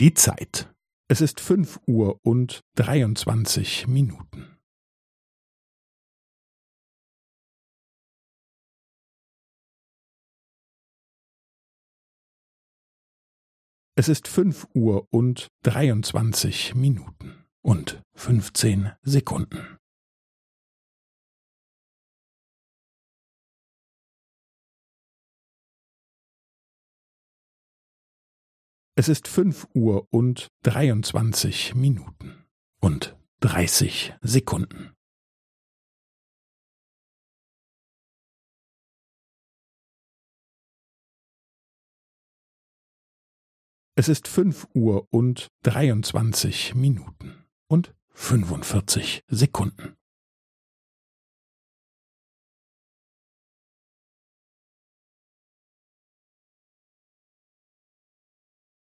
Die Zeit. Es ist fünf Uhr und dreiundzwanzig Minuten. Es ist fünf Uhr und dreiundzwanzig Minuten und fünfzehn Sekunden. Es ist fünf Uhr und dreiundzwanzig Minuten und dreißig Sekunden. Es ist fünf Uhr und dreiundzwanzig Minuten und fünfundvierzig Sekunden.